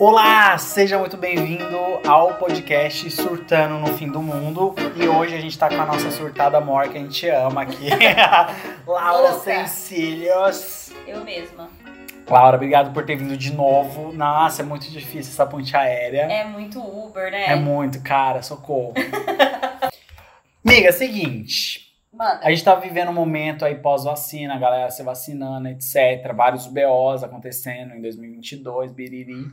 Olá, seja muito bem-vindo ao podcast Surtando no Fim do Mundo. E hoje a gente tá com a nossa surtada amor que a gente ama aqui, Laura. Sencilhos. Eu mesma. Laura, obrigado por ter vindo de novo. Nossa, é muito difícil essa ponte aérea. É muito Uber, né? É muito, cara, socorro. Amiga, seguinte. Manda. A gente tá vivendo um momento aí pós-vacina, a galera se vacinando, etc. Vários BOs acontecendo em 2022, biriri.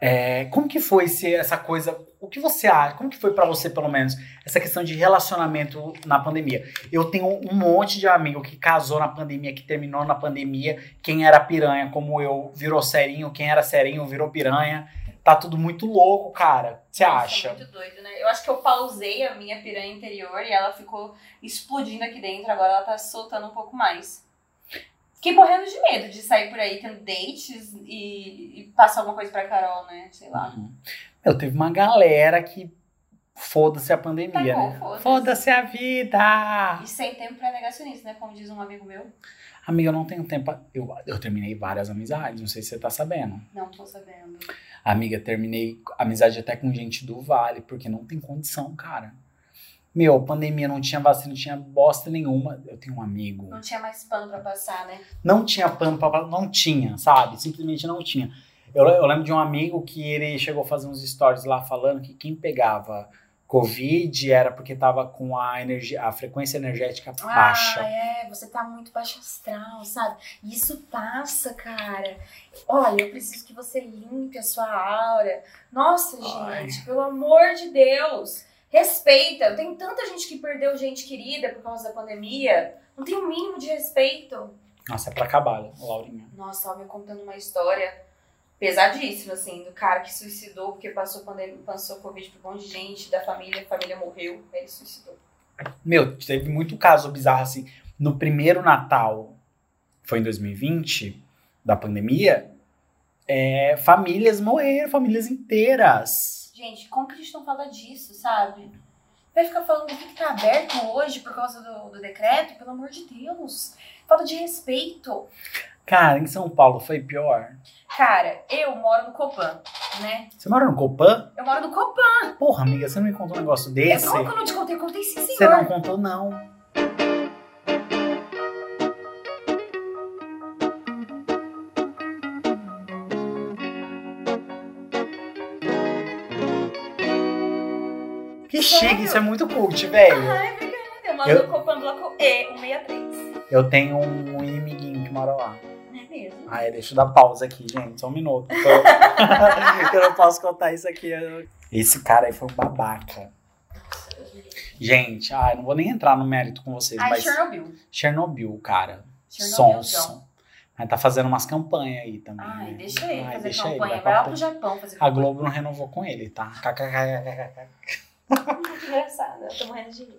É, como que foi esse, essa coisa? O que você acha? Como que foi pra você, pelo menos, essa questão de relacionamento na pandemia? Eu tenho um monte de amigo que casou na pandemia, que terminou na pandemia. Quem era piranha, como eu, virou serinho. Quem era serinho, virou piranha. Tá tudo muito louco, cara. Você acha? muito doido, né? Eu acho que eu pausei a minha piranha interior e ela ficou explodindo aqui dentro. Agora ela tá se soltando um pouco mais. Fiquei morrendo de medo de sair por aí tendo dates e, e passar alguma coisa pra Carol, né? Sei lá. Uhum. Eu teve uma galera que foda-se a pandemia, Tá bom, né? foda-se. Foda-se a vida! E sem tempo pra negacionista, né? Como diz um amigo meu. Amiga, eu não tenho tempo. Eu, eu terminei várias amizades, não sei se você tá sabendo. Não tô sabendo. Amiga, terminei amizade até com gente do Vale, porque não tem condição, cara. Meu, pandemia não tinha vacina, não tinha bosta nenhuma. Eu tenho um amigo. Não tinha mais pano pra passar, né? Não tinha pano pra. Não tinha, sabe? Simplesmente não tinha. Eu, eu lembro de um amigo que ele chegou a fazer uns stories lá falando que quem pegava Covid era porque tava com a, energia, a frequência energética baixa. Ah, é, você tá muito baixo astral, sabe? Isso passa, cara. Olha, eu preciso que você limpe a sua aura. Nossa, Ai. gente, pelo amor de Deus. Respeita. Tem tanta gente que perdeu gente querida por causa da pandemia. Não tem o mínimo de respeito. Nossa, é pra acabar, Laurinha. Nossa, tava me contando uma história pesadíssima, assim, do cara que suicidou porque passou pandemia, passou Covid por um monte de gente, da família, a família morreu, ele suicidou. Meu, teve muito caso bizarro assim. No primeiro Natal, foi em 2020, da pandemia, é, famílias morreram, famílias inteiras. Gente, como que a gente não fala disso, sabe? Vai ficar falando do que tá aberto hoje por causa do, do decreto? Pelo amor de Deus. Falta de respeito. Cara, em São Paulo foi pior. Cara, eu moro no Copan, né? Você mora no Copan? Eu moro no Copan. Porra, amiga, você não me contou um negócio É desse? como que eu não te contei? Eu contei sim, Você senhor. não contou, não. Que chique, isso é muito cult, velho. Ai, obrigada. Eu moro Eu- no Copan Bloco E, 163. Eu tenho um inimiguinho que mora lá. É mesmo? Ai, deixa eu dar pausa aqui, gente. Só um minuto. Tô- eu não posso contar isso aqui. Esse cara aí foi um babaca. Gente, ai, não vou nem entrar no mérito com vocês, Ai, mas Chernobyl. Chernobyl, cara. Chernobylzão. Sonso. Mas tá fazendo umas campanhas aí também. Ai, né? deixa ele Ai, fazer deixa ele, campanha. vai Vai lá pro Japão fazer A campanha. Globo não renovou com ele, tá? KKKKK. Que engraçado, eu tô morrendo de rir.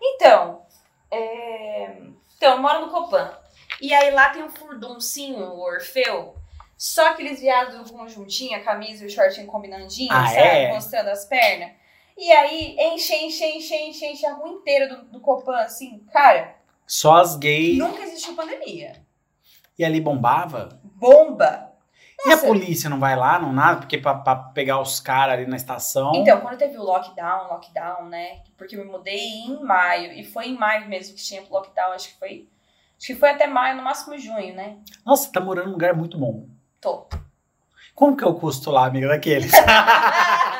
Então, é... então, eu moro no Copan. E aí lá tem um furduncinho, o Orfeu. Só aqueles viados do conjuntinho, a camisa e o shortinho combinandinho, Ah, sabe? é? Mostrando as pernas. E aí enche, enche, enche, enche, enche a rua inteira do, do Copan, assim. Cara, Só as gays. nunca existiu pandemia. E ali bombava? Bomba! E a Nossa. polícia não vai lá, não nada? Porque pra, pra pegar os caras ali na estação. Então, quando teve o lockdown, lockdown, né? Porque eu me mudei em maio. E foi em maio mesmo que tinha lockdown. Acho que foi. Acho que foi até maio, no máximo junho, né? Nossa, tá morando num lugar muito bom. Tô. Como que é o custo lá, amiga, daqueles?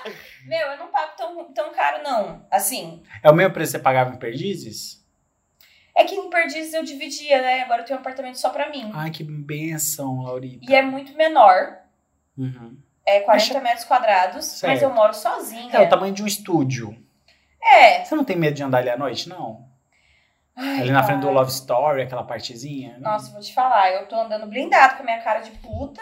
Meu, eu não pago tão, tão caro, não. Assim, é o mesmo preço que você pagava em Perdizes? É que em Perdizes eu dividia, né? Agora eu tenho um apartamento só pra mim. Ai, que benção, Laurita. E é muito menor. Uhum. É 40 metros quadrados. Mas Certo. eu moro sozinha. É o tamanho de um estúdio. É. Você não tem medo de andar ali à noite, não? Ai, ali na frente do cara. Love Story, aquela partezinha. Nossa, vou te falar. Eu tô andando blindado com a minha cara de puta.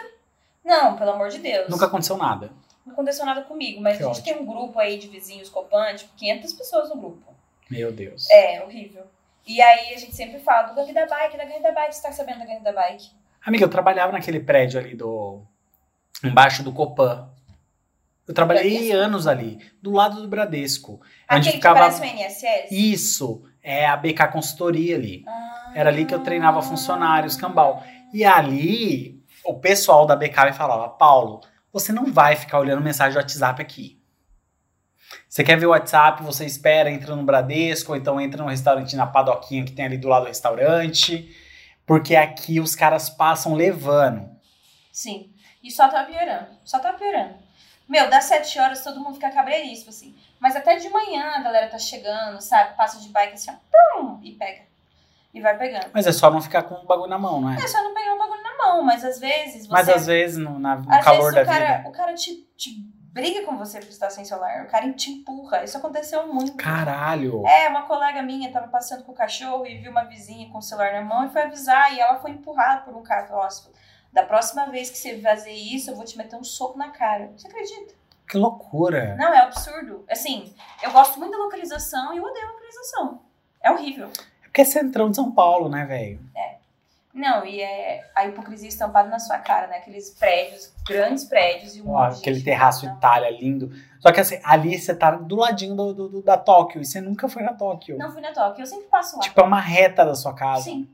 Não, pelo amor de Deus. Nunca aconteceu nada. Não aconteceu nada comigo, mas Que a gente tem um grupo aí de vizinhos Copan, tipo, 500 pessoas no grupo. Meu Deus. É, horrível. E aí a gente sempre fala do gangue da bike, da gangue da bike, você tá sabendo da gangue da bike? Amiga, eu trabalhava naquele prédio ali do. embaixo do Copan. Eu trabalhei anos ali, do lado do Bradesco. Onde Aquele ficava. que parece um INSS? Isso, é a BK Consultoria ali. Ah. Era ali que eu treinava funcionários, cambal. E ali, o pessoal da BK me falava, Paulo, você não vai ficar olhando mensagem do WhatsApp aqui. Você quer ver o WhatsApp, você espera, entra no Bradesco, ou então entra no restaurante na Padoquinha que tem ali do lado do restaurante, porque aqui os caras passam levando. Sim. E só tá piorando. Só tá piorando. Meu, das sete horas todo mundo fica cabreiríssimo, assim. Mas até de manhã a galera tá chegando, sabe? Passa de bike assim, ó, pum, e pega. E vai pegando. Mas é só não ficar com o bagulho na mão, não é? É só não pegar o bagulho na mão, mas às vezes você. Mas às vezes, no, na- no às calor vezes da cara, vida. o cara te, te briga com você por estar sem celular. O cara te empurra. Isso aconteceu muito. Caralho! É, uma colega minha tava passeando com o cachorro e viu uma vizinha com o celular na mão e foi avisar e ela foi empurrada por um cara. "Nossa, da próxima vez que você fazer isso, eu vou te meter um soco na cara. Você acredita? Que loucura! Não, é absurdo. Assim, eu gosto muito da localização e eu odeio a localização. É horrível. É porque é centrão de São Paulo, né, velho? Não, e é a hipocrisia estampada na sua cara, né? Aqueles prédios, grandes prédios e um Ó, Aquele terraço passando. Itália lindo. Só que assim, ali você tá do ladinho do, do- da Tóquio. E você nunca foi na Tóquio. Não fui na Tóquio, eu sempre passo lá. Tipo, é uma reta da sua casa. Sim.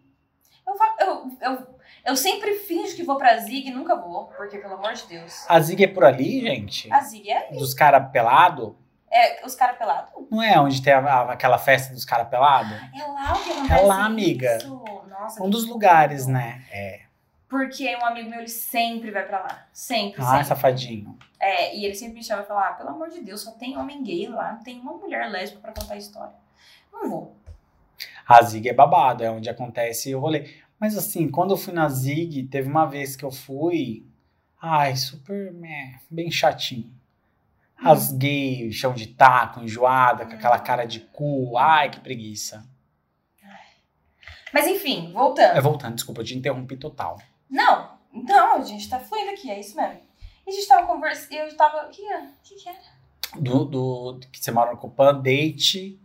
Eu, eu, eu, eu sempre finjo que vou pra Zig e nunca vou, porque pelo amor de Deus. A Zig é por ali, gente? A Zig é, Dos caras pelados? É os caras pelados. Não é onde tem a- a- aquela festa dos caras pelados? É lá o que acontece. É lá, amiga. Isso. Nossa, Um dos lugares, né? É. Porque um amigo meu, ele sempre vai pra lá. Sempre, Ah, sempre. safadinho. É, e ele sempre me chama e fala, ah, pelo amor de Deus, só tem homem gay lá, não tem uma mulher lésbica pra contar a história. Não vou. A Zig é babado, é onde acontece o rolê. Mas assim, quando eu fui na Zig, teve uma vez que eu fui. Ai, super. meh, bem chatinho. As gays, chão de taco, enjoada, com aquela cara de cu. Ai, que preguiça. Mas enfim, voltando. É, voltando, desculpa, eu te interrompi total. Não, então, a gente tá fluindo aqui, é isso mesmo. E a gente tava conversando, eu tava, o que é? O que que era? Do, do que você mora no Copan, date.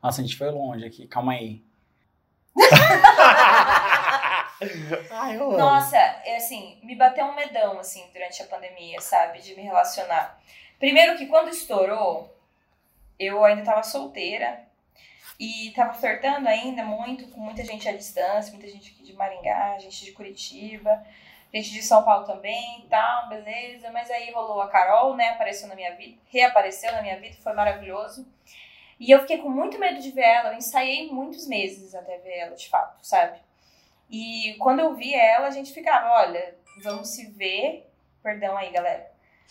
Nossa, a gente foi longe aqui, calma aí. Ai, eu amo. Nossa, é assim, me bateu um medão, assim, durante a pandemia, sabe? De me relacionar. Primeiro que quando estourou, eu ainda tava solteira e tava flertando ainda muito com muita gente à distância, muita gente aqui de Maringá, gente de Curitiba, gente de São Paulo também tal, beleza. Mas aí rolou a Carol, né? Apareceu na minha vida, reapareceu na minha vida, foi maravilhoso. E eu fiquei com muito medo de ver ela, eu ensaiei muitos meses até ver ela, de fato, sabe? E quando eu vi ela, a gente ficava, olha, vamos se ver. Perdão aí, galera.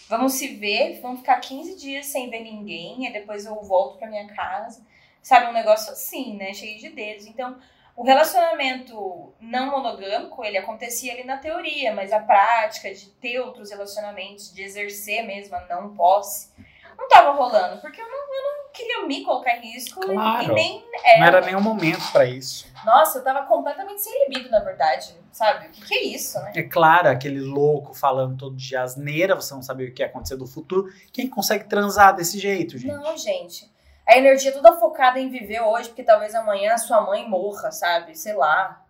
Vamos se ver, vamos ficar 15 dias sem ver ninguém, e depois eu volto pra minha casa. Sabe, um negócio assim, né? Cheio de dedos. Então, o relacionamento não monogâmico, ele acontecia ali na teoria, mas a prática de ter outros relacionamentos, de exercer mesmo a não posse, não tava rolando, porque eu não, eu não queria me colocar em risco e- Claro. e nem Não era nenhum momento pra isso. nossa, eu tava completamente sem libido, na verdade. Sabe? O que, que é isso, né? É claro, aquele louco falando todo dia asneira, você não sabe o que ia acontecer do futuro. Quem consegue transar desse jeito, gente? Não, gente. A energia toda focada em viver hoje, porque talvez amanhã a sua mãe morra, sabe? Sei lá.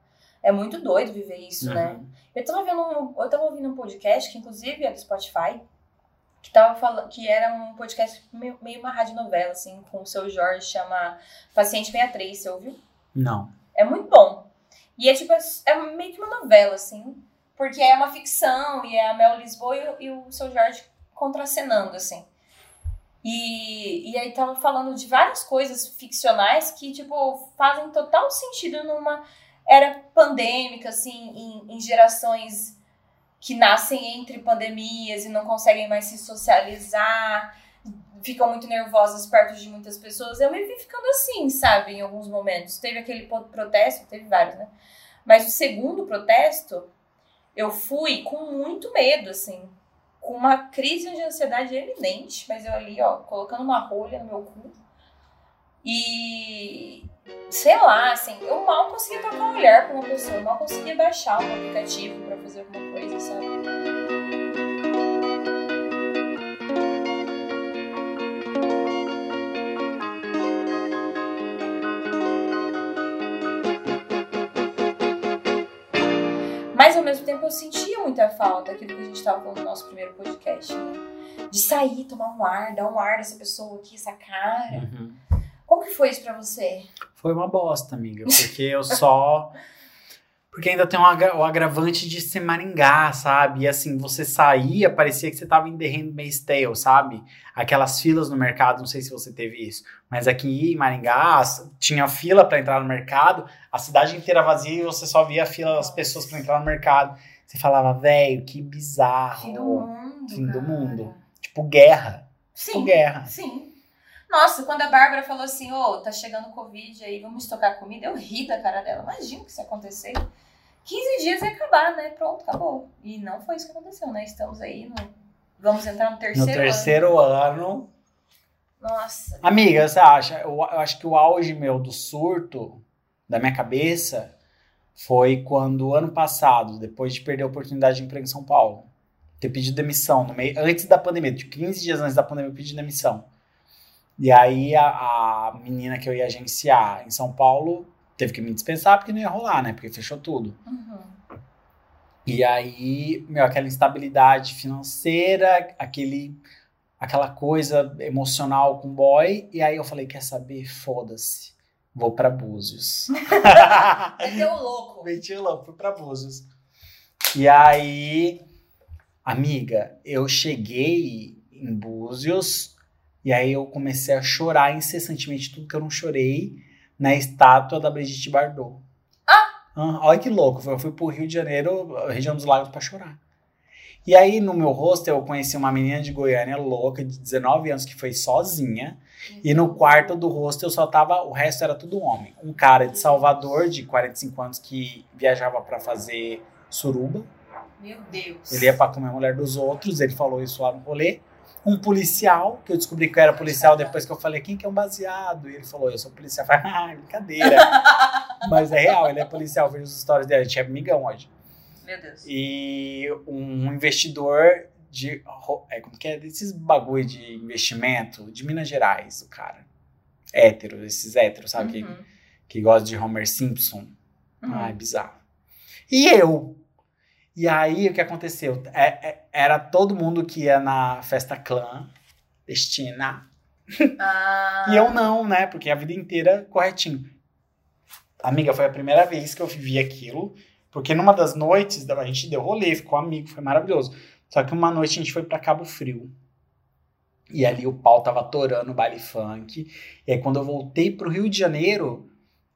É muito doido viver isso, né? Uhum. Eu tava vendo um, eu tava ouvindo um podcast, que inclusive é do Spotify, que tava falando que era um podcast meio, meio uma radionovela, assim, com o seu Jorge, chama Paciente 63, você ouviu? Não. É muito bom. E é tipo, é meio que uma novela, assim. Porque é uma ficção e é a Mel Lisboa e, o- e o seu Jorge contracenando, assim. E, e aí tava falando de várias coisas ficcionais que, tipo, fazem total sentido numa era pandêmica, assim, em, em gerações que nascem entre pandemias e não conseguem mais se socializar, ficam muito nervosas perto de muitas pessoas. Eu me vi ficando assim, sabe, em alguns momentos. Teve aquele protesto, teve vários, né? Mas o segundo protesto, eu fui com muito medo, assim, com uma crise de ansiedade eminente, mas eu ali, ó, colocando uma rolha no meu cu. E sei lá, assim, eu mal conseguia trocar um olhar com uma pessoa, eu mal conseguia baixar um aplicativo fazer alguma coisa, sabe? Mas ao mesmo tempo eu sentia muita falta, aquilo que a gente tava falando no nosso primeiro podcast, né? De sair, tomar um ar, dar um ar dessa pessoa aqui, essa cara. Uhum. Como que foi isso pra você? Foi uma bosta, amiga, porque eu só. Porque ainda tem um o agravante de ser Maringá, sabe? E assim, você saía, parecia que você tava em The Handmaid's Tale, sabe? Aquelas filas no mercado, não sei se você teve isso. Mas aqui em Maringá, tinha fila pra entrar no mercado, a cidade inteira vazia e você só via a fila das pessoas pra entrar no mercado. Você falava, velho, que bizarro. Fim do mundo. Fim do mundo. Tipo, guerra. Tipo, Sim. guerra. Sim. Nossa, quando a Bárbara falou assim, ô, tá chegando Covid aí, vamos estocar comida, eu ri da cara dela. Imagina que isso ia acontecer. 15 dias ia acabar, né? Pronto, acabou. E não foi isso que aconteceu, né? Estamos aí no. Vamos entrar no No terceiro, terceiro ano. ano. Nossa. Amiga, você acha? Eu, eu acho que o auge meu do surto da minha cabeça foi quando ano passado, depois de perder a oportunidade de emprego em São Paulo, ter pedido demissão no meio, antes da pandemia, tipo 15 dias antes da pandemia, eu pedi demissão. E aí a, a menina que eu ia agenciar em São Paulo teve que me dispensar porque não ia rolar, né? Porque fechou tudo. Uhum. E aí, meu, aquela instabilidade financeira, aquele, aquela coisa emocional com o boy. E aí eu falei, quer saber? Foda-se. Vou pra Búzios. Meteu o louco. Meti o louco, fui pra Búzios. E aí, amiga, eu cheguei em Búzios e aí eu comecei a chorar incessantemente tudo que eu não chorei na estátua da Brigitte Bardot. Ah, olha que louco, eu fui pro Rio de Janeiro, região dos lagos, pra chorar. E aí, no meu hostel, eu conheci uma menina de Goiânia louca, de 19 anos, que foi sozinha. E no quarto do hostel só tava, o resto era tudo homem. Um cara de Salvador, de 45 anos, que viajava pra fazer suruba. Meu Deus. Ele ia pra comer a mulher dos outros, ele falou isso lá no rolê. Um policial, que eu descobri que eu era policial depois que eu falei, quem que é um baseado? E ele falou, eu sou policial. Eu falei, ah, brincadeira. Mas é real, ele é policial, vejo as histórias dele, a gente é amigão hoje. Meu Deus. E um investidor de. É, como que é? Desses bagulho de investimento de Minas Gerais, o cara. Hétero, esses héteros, sabe? Que, Uhum. que gosta de Homer Simpson. Uhum. Ai, bizarro. E eu? E aí, o que aconteceu? É- é- era todo mundo que ia na festa clã, destina. Ah, E eu não, né? Porque a vida inteira corretinho. Amiga, foi a primeira vez que eu vivi aquilo. Porque numa das noites, a gente deu rolê, ficou amigo, foi maravilhoso. Só que uma noite a gente foi pra Cabo Frio. E ali o pau tava torando o baile funk. E aí quando eu voltei pro Rio de Janeiro,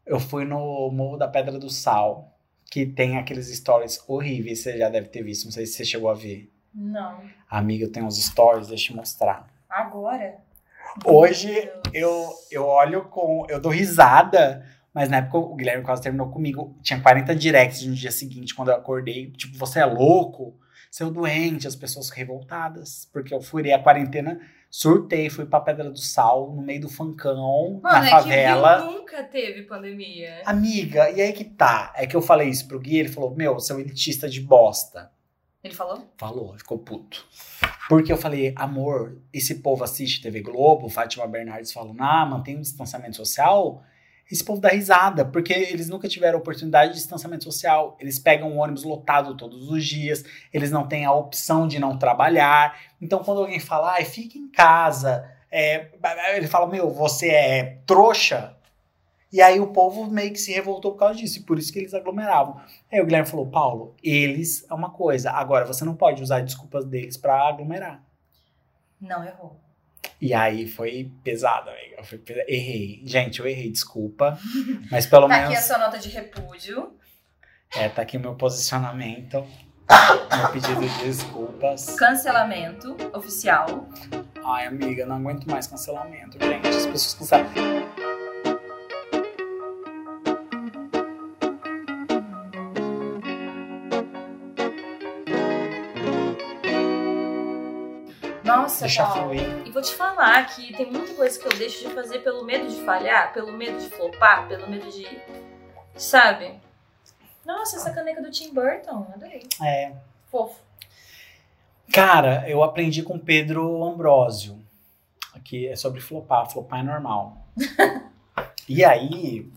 eu fui no Morro da Pedra do Sal. Que tem aqueles stories horríveis, você já deve ter visto, não sei se você chegou a ver. Não. Amiga, eu tenho uns stories, deixa eu te mostrar. Agora? Hoje eu, eu olho com. Eu dou risada, mas na época o Guilherme quase terminou comigo. Tinha 40 directs no dia seguinte, quando eu acordei. Tipo, você é louco? Seu doente, as pessoas revoltadas. Porque eu furei a quarentena, surtei, fui pra Pedra do Sal, no meio do funkão, Mano, na é favela. que nunca teve pandemia. Amiga, e aí que tá? É que eu falei isso pro Gui, ele falou: Meu, seu elitista de bosta. Ele falou? Falou, ficou puto. Porque eu falei, amor, esse povo assiste TV Globo, Fátima Bernardes falando, ah, mantém um distanciamento social. Esse povo dá risada, porque eles nunca tiveram oportunidade de distanciamento social. Eles pegam um ônibus lotado todos os dias, eles não têm a opção de não trabalhar. Então, quando alguém fala, ai, fica em casa, é, ele fala, meu, você é trouxa. E aí o povo meio que se revoltou por causa disso, e por isso que eles aglomeravam. Aí o Guilherme falou, Paulo, eles é uma coisa, agora você não pode usar desculpas deles pra aglomerar. Não, errou. E aí foi pesado, amiga. Foi pesa- Errei. Gente, eu errei, desculpa. Mas pelo Tá aqui menos. a sua nota de repúdio. É, tá aqui o meu posicionamento. Meu pedido de desculpas. Cancelamento oficial. Ai, amiga, não aguento mais cancelamento, gente. As pessoas cancelam. Nossa, Deixa Paulo. fluir. E vou te falar que tem muita coisa que eu deixo de fazer pelo medo de falhar, pelo medo de flopar, pelo medo de. Sabe? Nossa, essa caneca do Tim Burton, adorei. É. Fofo. Cara, eu aprendi com Pedro Ambrósio. Aqui é sobre flopar. Flopar é normal. e aí.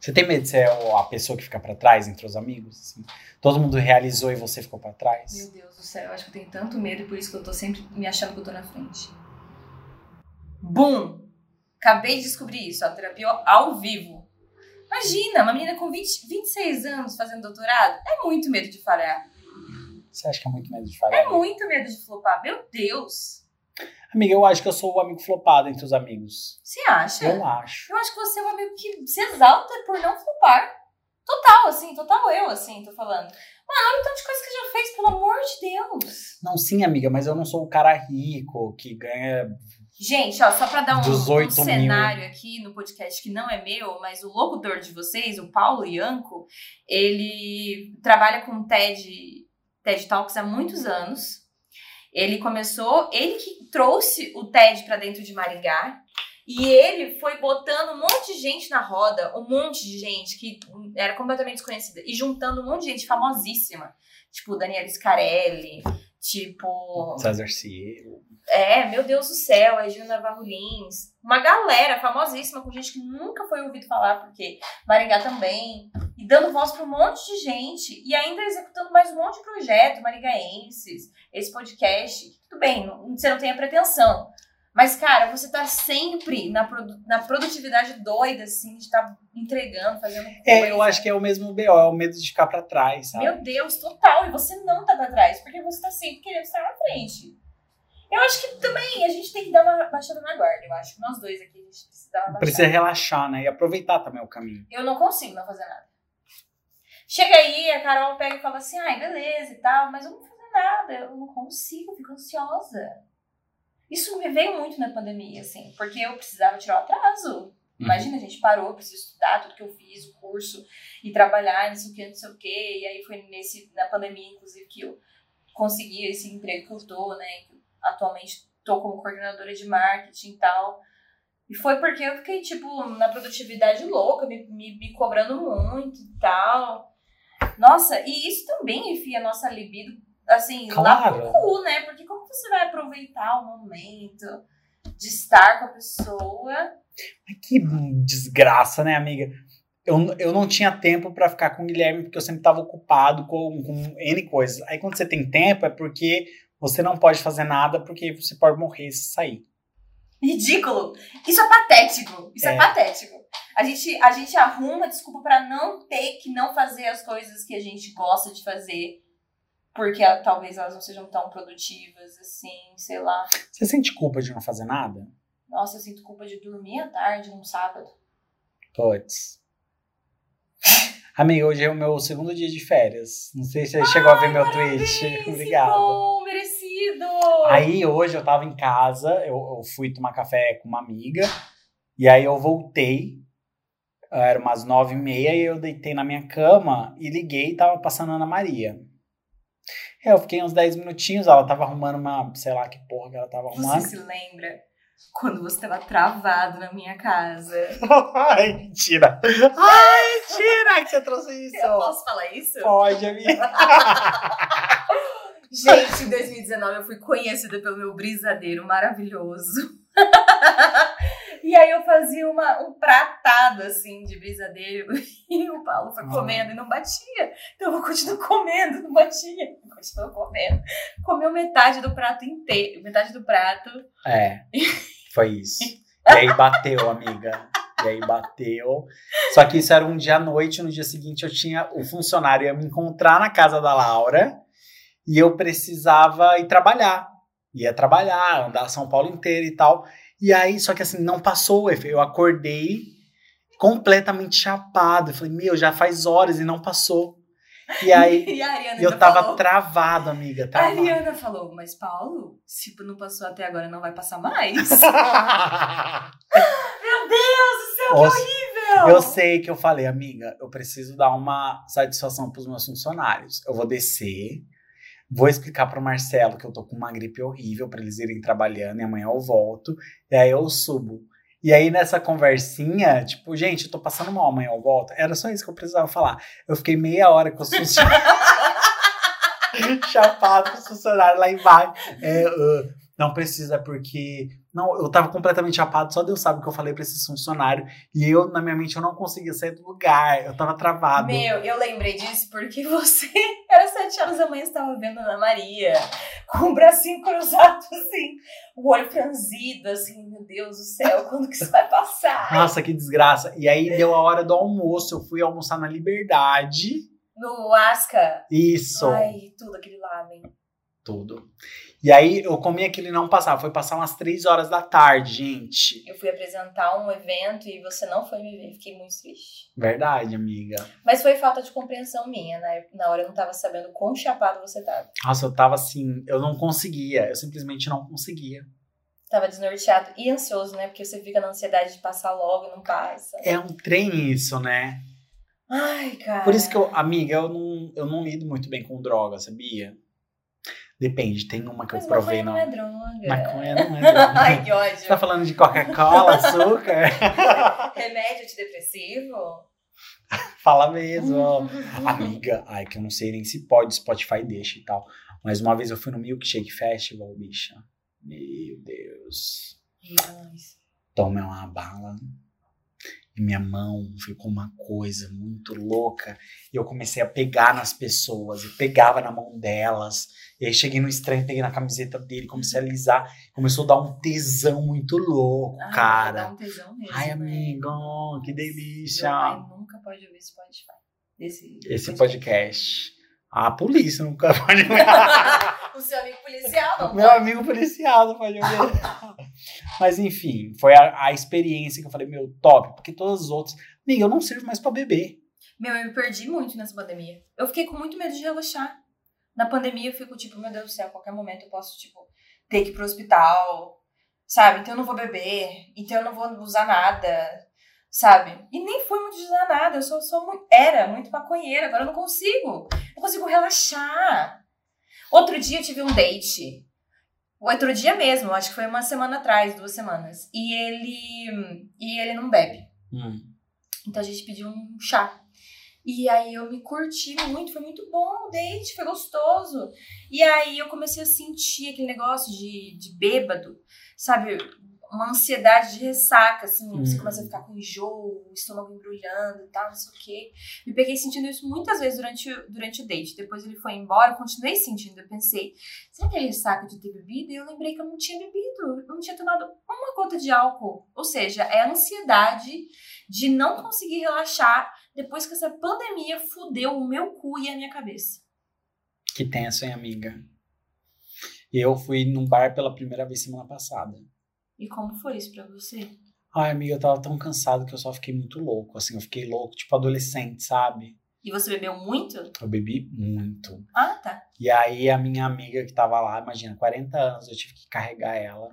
Você tem medo de ser a pessoa que fica pra trás entre os amigos? assim? Todo mundo realizou e você ficou pra trás? Meu Deus do céu, eu acho que eu tenho tanto medo e por isso que eu tô sempre me achando que eu tô na frente. Bum! Acabei de descobrir isso, a terapia ao vivo. Imagina, uma menina com 20, 26 anos fazendo doutorado. É muito medo de falhar. Você acha que é muito medo de falhar? É muito medo de flopar. Meu Deus. Amiga, eu acho que eu sou o amigo flopado entre os amigos. Você acha? Eu acho. Eu acho que você é um amigo que se exalta por não flopar. Total, assim, total eu, assim, tô falando. Mano, olha o tanto de coisa que já fez, pelo amor de Deus. Não, sim, amiga, mas eu não sou o cara rico que ganha. Gente, ó, só pra dar um, 18 um mil. cenário aqui no podcast que não é meu, mas o locutor de vocês, o Paulo Ianco, ele trabalha com TED, TED Talks há muitos anos. Ele começou, ele que trouxe o TED pra dentro de Maringá. E ele foi botando um monte de gente na roda, um monte de gente que era completamente desconhecida, e juntando um monte de gente famosíssima. Tipo, Daniela Scarelli, tipo. César Cielo. É, meu Deus do céu, a Regina Navarro Lins. Uma galera famosíssima, com gente que nunca foi ouvido falar, porque Maringá também. Dando voz pra um monte de gente. E ainda executando mais um monte de projeto, maringaenses, esse podcast. Tudo bem, não- você não tem a pretensão. Mas, cara, você tá sempre na, produ- na produtividade doida, assim, de estar entregando, fazendo coisa. É, eu acho que é o mesmo BO, é o medo de ficar pra trás, sabe? Meu Deus, total. E você não tá pra trás, porque você tá sempre querendo estar na frente. Eu acho que também a gente tem que dar uma baixada na guarda. Eu acho que nós dois aqui a gente precisa dar uma baixada. Precisa relaxar, né? E aproveitar também o caminho. Eu não consigo não fazer nada. Chega aí, a Carol pega e fala assim, ai, beleza e tal, mas eu não vou fazer nada, eu não consigo, eu fico ansiosa. Isso me veio muito na pandemia, assim, porque eu precisava tirar o atraso. Imagina, a gente parou, preciso estudar tudo que eu fiz, o curso, e trabalhar, não sei o que, não sei o que. E aí foi nesse, na pandemia, inclusive, que eu consegui esse emprego que eu tô, né? Atualmente tô como coordenadora de marketing e tal. E foi porque eu fiquei, tipo, na produtividade louca, me, me, me cobrando muito e tal. Nossa, e isso também enfia a nossa libido, assim, lá Claro. pro cu, né? Porque como você vai aproveitar o momento de estar com a pessoa? Mas Que desgraça, né, amiga? Eu, eu não tinha tempo pra ficar com o Guilherme porque eu sempre tava ocupado com, com N coisas. Aí quando você tem tempo é porque você não pode fazer nada porque você pode morrer se sair. Ridículo! Isso é patético. Isso é, É. patético. A gente, a gente arruma desculpa pra não ter que não fazer as coisas que a gente gosta de fazer. Porque ah, talvez elas não sejam tão produtivas, assim, sei lá. Você sente culpa de não fazer nada? Nossa, eu sinto culpa de dormir à tarde num sábado. Puts. Amiga, hoje é o meu segundo dia de férias. Não sei se você chegou a ver meu tweet. Obrigado. bom, merecido! Aí hoje eu tava em casa, eu, eu fui tomar café com uma amiga, e aí eu voltei, era umas nove e meia, e eu deitei na minha cama e liguei e tava passando a Ana Maria. É, eu fiquei uns 10 minutinhos, ela tava arrumando uma, sei lá que porra que ela tava arrumando. Você se lembra quando você tava travado na minha casa? Ai, mentira! Ai, mentira que você trouxe isso! Eu posso falar isso? Pode, amiga. Gente, em 2019 eu fui conhecida pelo meu brisadeiro maravilhoso. e aí eu fazia uma, um pratado assim de brisadeiro e o Paulo foi Ah. comendo e não batia. Então eu vou continuar comendo, não batia. Continuou comendo. Comeu metade do prato inteiro, metade do prato. É, foi isso. E aí bateu, amiga. E aí bateu. Só que isso era um dia à noite, no dia seguinte eu tinha o funcionário ia me encontrar na casa da Laura e eu precisava ir trabalhar. Ia trabalhar, andar São Paulo inteiro e tal. E aí, só que assim, não passou o efeito. Eu acordei completamente chapado. Eu falei, meu, já faz horas e não passou. E aí E a eu tava falou, travado, amiga. A Travado. Ariana falou, mas Paulo, se não passou até agora, não vai passar mais. Meu Deus do céu, que Nossa, horrível! Eu sei que eu falei, amiga, eu preciso dar uma satisfação pros meus funcionários. Eu vou descer, vou explicar pro Marcelo que eu tô com uma gripe horrível pra eles irem trabalhando e amanhã eu volto. E aí eu subo. E aí nessa conversinha, tipo, gente, eu tô passando mal, amanhã eu volto. Era só isso que eu precisava falar. Eu fiquei meia hora com os funcionários. Chapado com os lá embaixo. É, ah, não precisa, porque. Não, eu tava completamente chapado, só Deus sabe o que eu falei pra esses funcionários. E eu, na minha mente, eu não conseguia sair do lugar. Eu tava travado. Meu, eu lembrei disso porque você era sete horas da manhã, você estava vendo Ana Maria com o bracinho cruzado, assim, o olho franzido, assim, meu Deus do céu, quando que isso vai passar? Nossa, que desgraça. E aí deu a hora do almoço, eu fui almoçar na Liberdade. No Asca. Isso. Ai, tudo aquele lá, hein? Tudo. E aí eu comi aquilo e não passava. Foi passar umas três horas da tarde, gente. Eu fui apresentar um evento e você não foi me ver. Fiquei muito triste. Verdade, amiga. Mas foi falta de compreensão minha, né? Na hora eu não tava sabendo quão chapado você tava. Nossa, eu tava assim, eu não conseguia. Eu simplesmente não conseguia. Tava desnorteado e ansioso, né? Porque você fica na ansiedade de passar logo e não passa. É um trem isso, né? Ai, cara. Por isso que eu, amiga, eu não, eu não lido muito bem com droga, sabia? Depende, tem uma que Mas eu provei maconha não. não é droga. Maconha não é droga. Ai, que ódio. Você tá falando de Coca-Cola, açúcar? Remédio antidepressivo? Fala mesmo. Amiga, ai, que eu não sei nem se pode, Spotify deixa e tal. Mas uma vez eu fui no Milkshake Festival, bicha. Meu Deus. Jesus. Tomei uma bala. Minha mão ficou uma coisa muito louca. E eu comecei a pegar nas pessoas. Eu pegava na mão delas. E aí cheguei no estranho, peguei na camiseta dele, comecei a alisar. Começou a dar um tesão muito louco, Ai, cara. Dá um tesão mesmo. Ai, né? amigo, que Meu delícia. pai nunca pode ouvir Spotify. Esse, Esse podcast. A polícia nunca pode o seu amigo policial não Meu pode. amigo policial não pode ouvir. Mas enfim, foi a, a experiência que eu falei, meu, top. Porque todas as outras. Amiga, eu não sirvo mais pra beber. Meu, eu me perdi muito nessa pandemia. Eu fiquei com muito medo de relaxar. Na pandemia eu fico tipo, meu Deus do céu, a qualquer momento eu posso, tipo, ter que ir pro hospital, sabe? Então eu não vou beber, então eu não vou usar nada, sabe? E nem fui muito usar nada, eu sou, sou muito, era muito maconheira, agora eu não consigo. Não consigo relaxar. Outro dia eu tive um date. Outro dia mesmo, acho que foi uma semana atrás, duas semanas. E ele. E ele não bebe. Hum. Então a gente pediu um chá. E aí eu me curti muito, foi muito bom o date, foi gostoso. E aí eu comecei a sentir aquele negócio de, de bêbado, sabe? Uma ansiedade de ressaca, assim, você Uhum. começa a ficar com enjoo, o estômago embrulhando e tal, não sei o quê. Me peguei sentindo isso muitas vezes durante, o- durante o date. Depois ele foi embora, eu continuei sentindo. Eu pensei, será que é ressaca de ter bebido? E eu lembrei que eu não tinha bebido, eu não tinha tomado uma gota de álcool. Ou seja, é a ansiedade de não conseguir relaxar depois que essa pandemia fudeu o meu cu e a minha cabeça. Que tenso, hein, amiga? Eu fui num bar pela primeira vez semana passada. E como foi isso pra você? Ai, amiga, eu tava tão cansado que eu só fiquei muito louco. Assim, eu fiquei louco, tipo adolescente, sabe? E você bebeu muito? Eu bebi muito. Ah, tá. E aí a minha amiga que tava lá, imagina, 40 anos, eu tive que carregar ela.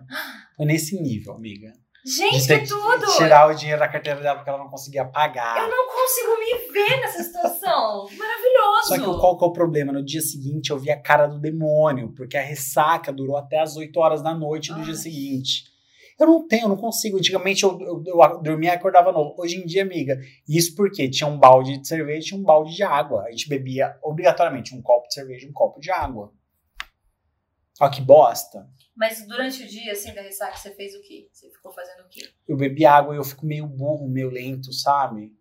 Foi nesse nível, amiga. Gente, ter que tudo! Tirar o dinheiro da carteira dela porque ela não conseguia pagar. Eu não consigo me ver nessa situação. Maravilhoso! Só que qual que é o problema? No dia seguinte eu vi a cara do demônio, porque a ressaca durou até as 8 horas da noite do Ai. dia seguinte. Eu não tenho, eu não consigo. Antigamente eu, eu, eu dormia e acordava novo. Hoje em dia, amiga, isso porque tinha um balde de cerveja e tinha um balde de água. A gente bebia obrigatoriamente um copo de cerveja e um copo de água. Ó, que bosta. Mas durante o dia, assim, da ressaca, você fez o quê? Você ficou fazendo o quê? Eu bebi água e eu fico meio burro, meio lento, sabe?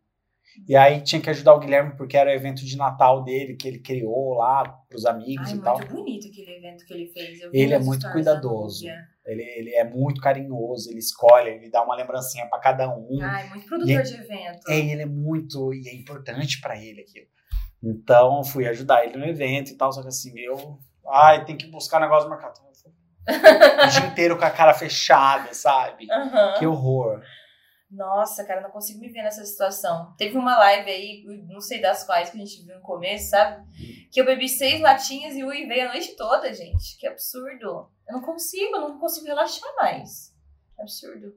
E aí tinha que ajudar o Guilherme porque era o evento de Natal dele que ele criou lá pros amigos Ai, e tal. muito bonito aquele evento que ele fez. Ele é muito cuidadoso. Ele, ele é muito carinhoso, ele escolhe, ele dá uma lembrancinha pra cada um. Ai, muito produtor de evento. É, ele é muito. E é importante pra ele aquilo. Então, fui ajudar ele no evento e tal, só que assim, eu. Ai, tem que buscar negócio no mercado. O dia inteiro com a cara fechada, sabe? Aham. Que horror. Nossa, cara, não consigo me ver nessa situação. Teve uma live aí, não sei das quais que a gente viu no começo, sabe? Que eu bebi seis latinhas e uivei a noite toda, gente. Que absurdo. Eu não consigo, eu não consigo relaxar mais. Absurdo.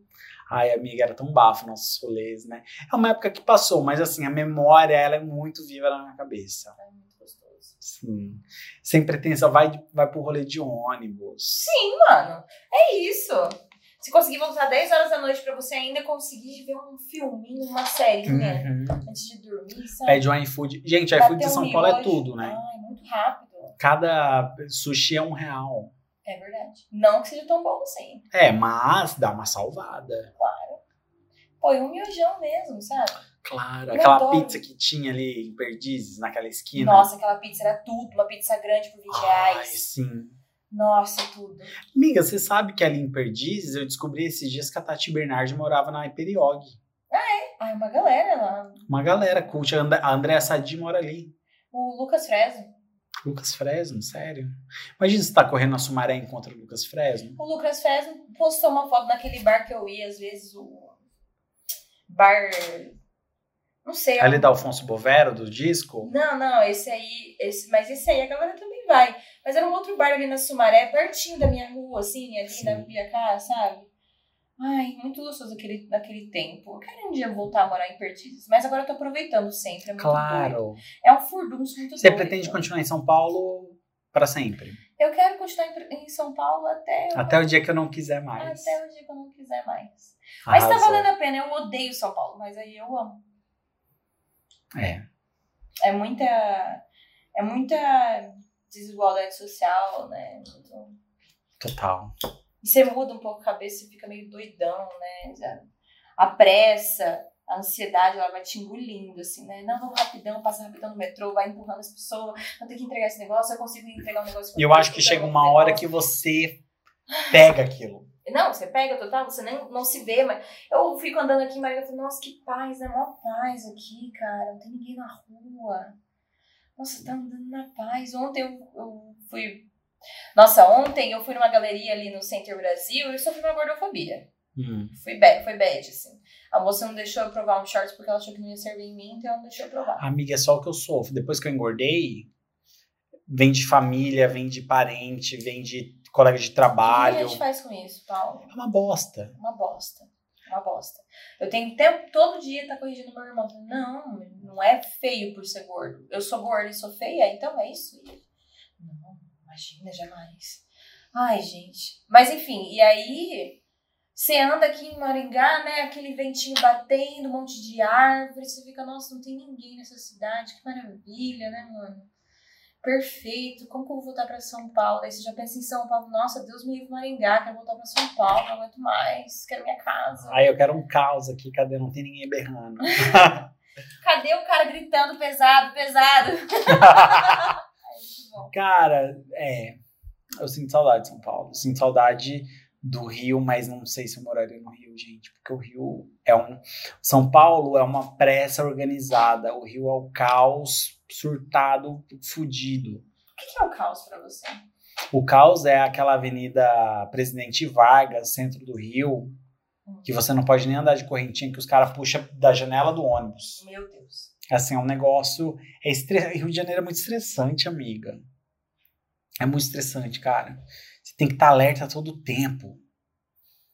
Ai, amiga, era tão bafo nossos rolês, né? É uma época que passou, mas assim, a memória, ela é muito viva na minha cabeça. É muito gostoso. Sim. Sem pretensão, vai, vai pro rolê de ônibus. Sim, mano. É isso. Se conseguir voltar 10 horas da noite pra você ainda conseguir ver um filminho, uma serinha Uhum. antes de dormir, sabe? Pede o iFood. Gente, iFood de um São Paulo é tudo, né? Ai, muito rápido. Cada sushi é um real. É verdade. Não que seja tão bom assim. É, mas dá uma salvada. Pô, e um miojão mesmo, sabe? Claro. Eu Aquela adoro. pizza que tinha ali em Perdizes, naquela esquina. Nossa, aquela pizza era tudo. Uma pizza grande por 20 Ai, reais. sim. Nossa, tudo. Amiga, você sabe que ali em Perdizes eu descobri esses dias que a Tati Bernardi morava na Hyperiog. Ai, uma galera lá. Uma galera cult. A And- a Andréa Sadi mora ali. O Lucas Fresno. Lucas Fresno, sério? Imagina você tá correndo na Sumaré e encontra o Lucas Fresno. O Lucas Fresno postou uma foto naquele bar que eu ia, às vezes, o bar. Não sei. Ali da Alfonso Bovero, do disco. Não, não, esse aí. Esse, mas esse aí a galera também vai. Mas era um outro bar ali na Sumaré, pertinho da minha rua, assim, ali Sim. na Via Cá, sabe? Ai, muito gostoso aquele, naquele tempo. Eu quero um dia voltar a morar em Perdizes, mas agora eu tô aproveitando sempre. É muito doido. Claro. É um furdunço muito Você doido. pretende continuar em São Paulo para sempre. Eu quero continuar em, São Paulo até, eu- Até o dia que eu não quiser mais. até o dia que eu não quiser mais. Mas tá Arrasou. valendo a pena. Eu odeio São Paulo, mas aí eu amo. É. É muita. É muita desigualdade social, né? Muito- Total. E você muda um pouco a cabeça, você fica meio doidão, né? Já- A pressa, a ansiedade, ela vai te engolindo, assim, né? Não, vamos rapidão, passa rapidão no metrô, vai empurrando as pessoas, não tem que entregar esse negócio, eu consigo entregar um negócio. E eu acho que chega uma hora que você pega aquilo. Não, você pega total, você nem não se vê, mas eu fico andando aqui em Maringá e falo, nossa, que paz, né? Mó paz aqui, cara, não tem ninguém na rua. Nossa, tá andando na paz. Ontem eu, eu fui. Nossa, ontem eu fui numa galeria ali no Center Brasil e sofri uma gordofobia. Hum. Foi bad, foi bad, assim. A moça não deixou eu provar um shorts porque ela achou que não ia servir em mim, então ela não deixou eu provar. Amiga, é só o que eu sofro. Depois que eu engordei, vem de família, vem de parente, vem de colega de O que a trabalho. gente faz com isso, Paulo? É uma bosta. Uma bosta. Uma bosta. Eu tenho tempo, todo dia estar corrigindo meu irmão. Não, não é feio por ser gordo. Eu sou gorda e sou feia, então é isso. Não, imagina, jamais. Ai, gente. Mas enfim, e aí você anda aqui em Maringá, né? Aquele ventinho batendo, um monte de árvore. Você fica, nossa, não tem ninguém nessa cidade. Que maravilha, né, mano? Perfeito. Como que eu vou voltar pra São Paulo? Daí você já pensa em São Paulo. Nossa, Deus me livre Maringá. Quero voltar pra São Paulo. Não aguento mais. Quero minha casa. Aí eu quero um caos aqui, cadê? Não tem ninguém berrando. Cadê o cara gritando pesado, pesado? Bom. Cara, é. Eu sinto saudade de São Paulo. Sinto saudade do Rio, mas não sei se eu moraria no Rio, gente. Porque o Rio é um. São Paulo é uma pressa organizada. O Rio é o caos surtado, fudido. O que é o caos pra você? O caos é aquela avenida Presidente Vargas, centro do Rio, que você não pode nem andar de correntinha, que os caras puxam da janela do ônibus. Meu Deus. Assim, é um negócio. É estre... Rio de Janeiro é muito estressante, amiga. É muito estressante, cara. Tem que estar alerta todo o tempo.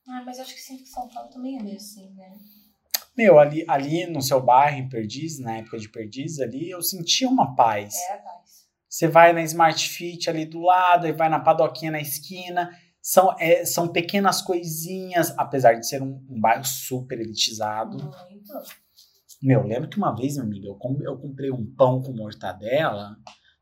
Ah, mas eu acho que sinto que São Paulo também é meio assim, né? Meu, ali, ali no seu bairro, em Perdiz, na época de Perdiz, ali, eu sentia uma paz. É a paz. Você vai na Smart Fit ali do lado, e vai na padoquinha na esquina. São, é, são pequenas coisinhas, apesar de ser um, um bairro super elitizado. Muito. Meu, lembro que uma vez, minha amiga, eu, eu comprei um pão com mortadela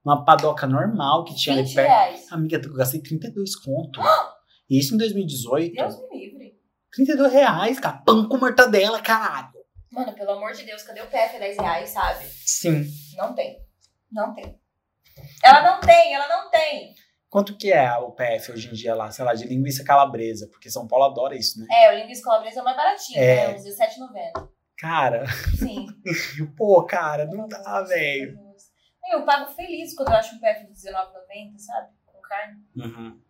numa padoca normal que tinha ali 20 perto. reais. Amiga, eu gastei 32 conto. Isso em 2018. Deus me livre. 32 reais, cara. Pão com mortadela, caralho. Mano, pelo amor de Deus, cadê o PF 10 reais, sabe? Sim. Não tem. Não tem. Ela não tem, ela não tem. Quanto que é o PF hoje em dia lá? Sei lá, de linguiça calabresa, porque São Paulo adora isso, né? É, o linguiça calabresa é mais baratinho, É. né? Uns R$17,90. Cara, Sim. pô, cara, não dá, velho. Eu pago feliz quando eu acho um PF de R$19,90, sabe? Com carne. Uhum.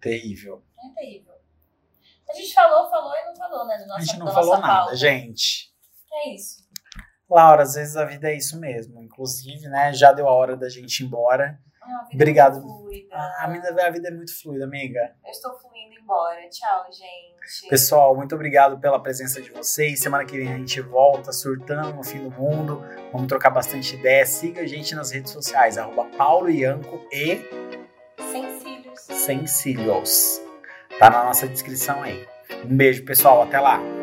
Terrível. É terrível. A gente falou, falou e não falou, né? Do A nosso, gente não falou nada, pauta. gente. É isso. Laura, às vezes a vida é isso mesmo. Inclusive, né? Já deu a hora da gente ir embora. Obrigado. é fluida. A, a vida, a vida é muito fluida, amiga. Eu estou fluindo embora. Tchau, gente. Pessoal, muito obrigado pela presença de vocês. Semana que vem a gente volta surtando no fim do mundo. Vamos trocar bastante ideia. Siga a gente nas redes sociais, arroba Paulo Ianco e Sem cílios. Sem Cílios. Tá na nossa descrição aí. Um beijo, pessoal. Até lá.